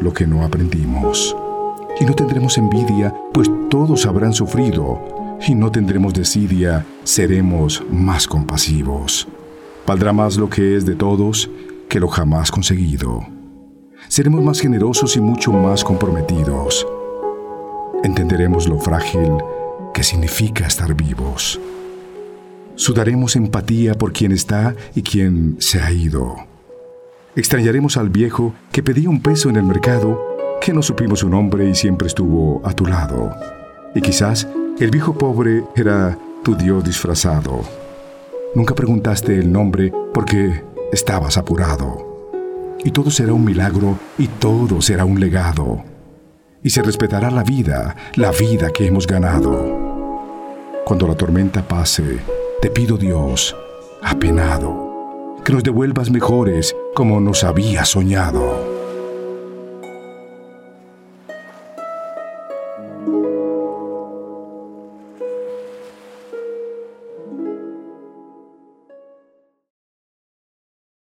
lo que no aprendimos. Y no tendremos envidia, pues todos habrán sufrido. Y no tendremos desidia, seremos más compasivos. Valdrá más lo que es de todos que lo jamás conseguido. Seremos más generosos y mucho más comprometidos. Entenderemos lo frágil que significa estar vivos. Sudaremos empatía por quien está y quien se ha ido. Extrañaremos al viejo que pedía un peso en el mercado, que no supimos su nombre y siempre estuvo a tu lado. Y quizás el viejo pobre era tu Dios disfrazado. Nunca preguntaste el nombre porque estabas apurado. Y todo será un milagro y todo será un legado. Y se respetará la vida, la vida que hemos ganado. Cuando la tormenta pase, te pido Dios, apenado, que nos devuelvas mejores como nos había soñado.